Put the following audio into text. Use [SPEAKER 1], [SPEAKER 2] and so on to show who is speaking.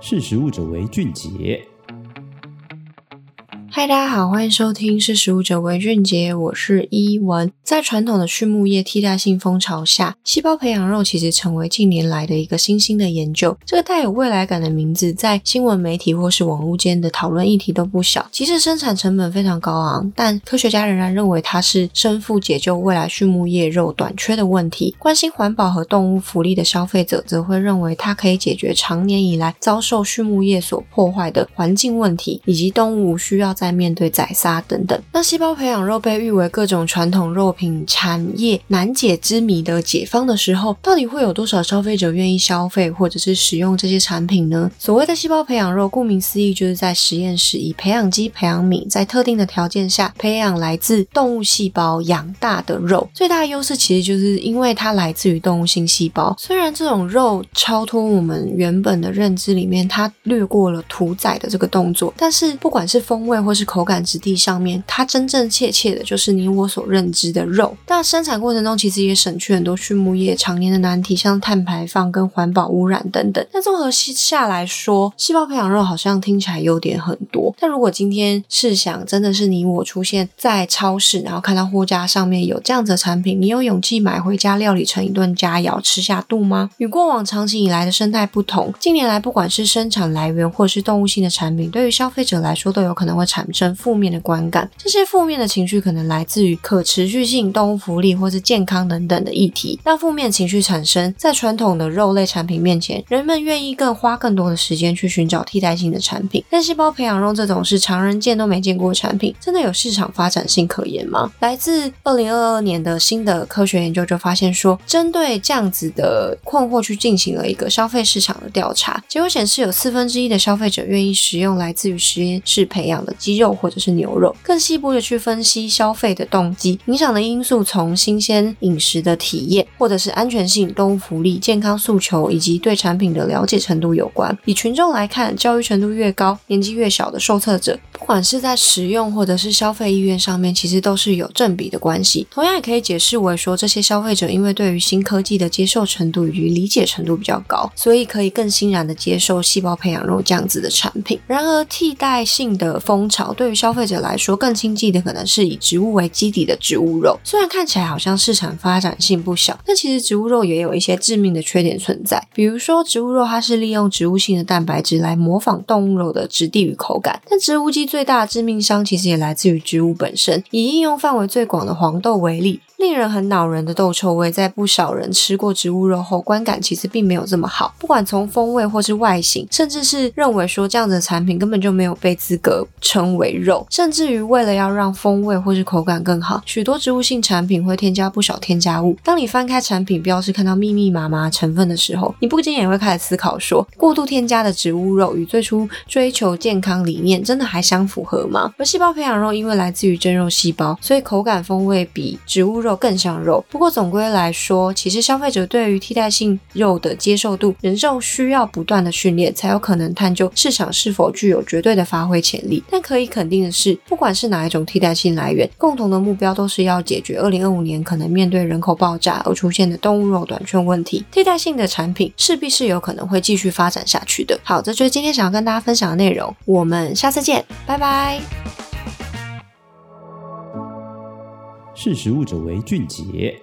[SPEAKER 1] 识时务者为俊杰。
[SPEAKER 2] 嗨，大家好，欢迎收听《识食物者为俊杰》，我是依文。在传统的畜牧业替代性风潮下，细胞培养肉其实成为近年来的一个新兴的研究。这个带有未来感的名字，在新闻媒体或是网络间的讨论议题都不小。即使生产成本非常高昂，但科学家仍然认为它是生父解救未来畜牧业肉短缺的问题。关心环保和动物福利的消费者则会认为它可以解决长年以来遭受畜牧业所破坏的环境问题，以及动物需要在在面对宰杀等等，那细胞培养肉被誉为各种传统肉品产业难解之谜的解方的时候，到底会有多少消费者愿意消费或者是使用这些产品呢？所谓的细胞培养肉，顾名思义，就是在实验室以培养基培养皿，在特定的条件下培养来自动物细胞养大的肉。最大优势其实就是因为它来自于动物性细胞，虽然这种肉超脱我们原本的认知里面，它略过了屠宰的这个动作，但是不管是风味或是是口感质地上面，它真正切切的就是你我所认知的肉。但生产过程中其实也省去很多畜牧业常年的难题，像碳排放跟环保污染等等。但综合下来说，细胞培养肉好像听起来优点很多。但如果今天试想，真的是你我出现在超市，然后看到货架上面有这样子的产品，你有勇气买回家料理成一顿佳肴吃下肚吗？与过往长期以来的生态不同，近年来不管是生产来源或是动物性的产品，对于消费者来说都有可能会产产生负面的观感，这些负面的情绪可能来自于可持续性、动物福利或是健康等等的议题。当负面情绪产生在传统的肉类产品面前，人们愿意更花更多的时间去寻找替代性的产品。但细胞培养肉这种是常人见都没见过的产品，真的有市场发展性可言吗？来自二零二二年的新的科学研究就发现说，针对这样子的困惑去进行了一个消费市场的调查，结果显示有四分之一的消费者愿意食用来自于实验室培养的鸡肉或者是牛肉，更细部的去分析消费的动机，影响的因素从新鲜饮食的体验，或者是安全性、动物福利、健康诉求以及对产品的了解程度有关。以群众来看，教育程度越高，年纪越小的受测者，不管是在食用或者是消费意愿上面，其实都是有正比的关系。同样也可以解释为说，这些消费者因为对于新科技的接受程度与理解程度比较高，所以可以更欣然的接受细胞培养肉这样子的产品。然而，替代性的风潮。对于消费者来说，更亲近的可能是以植物为基底的植物肉。虽然看起来好像市场发展性不小，但其实植物肉也有一些致命的缺点存在。比如说，植物肉它是利用植物性的蛋白质来模仿动物肉的质地与口感，但植物基最大的致命伤其实也来自于植物本身。以应用范围最广的黄豆为例。令人很恼人的豆臭味，在不少人吃过植物肉后，观感其实并没有这么好。不管从风味或是外形，甚至是认为说这样的产品根本就没有被资格成为肉。甚至于为了要让风味或是口感更好，许多植物性产品会添加不少添加物。当你翻开产品标示，看到密密麻麻成分的时候，你不禁也会开始思考说：过度添加的植物肉与最初追求健康理念，真的还相符合吗？而细胞培养肉因为来自于真肉细胞，所以口感风味比植物肉。更像肉，不过总归来说，其实消费者对于替代性肉的接受度，人肉需要不断的训练，才有可能探究市场是否具有绝对的发挥潜力。但可以肯定的是，不管是哪一种替代性来源，共同的目标都是要解决二零二五年可能面对人口爆炸而出现的动物肉短缺问题。替代性的产品势必是有可能会继续发展下去的。好，这就是今天想要跟大家分享的内容，我们下次见，拜拜。
[SPEAKER 1] 识食物者为俊杰。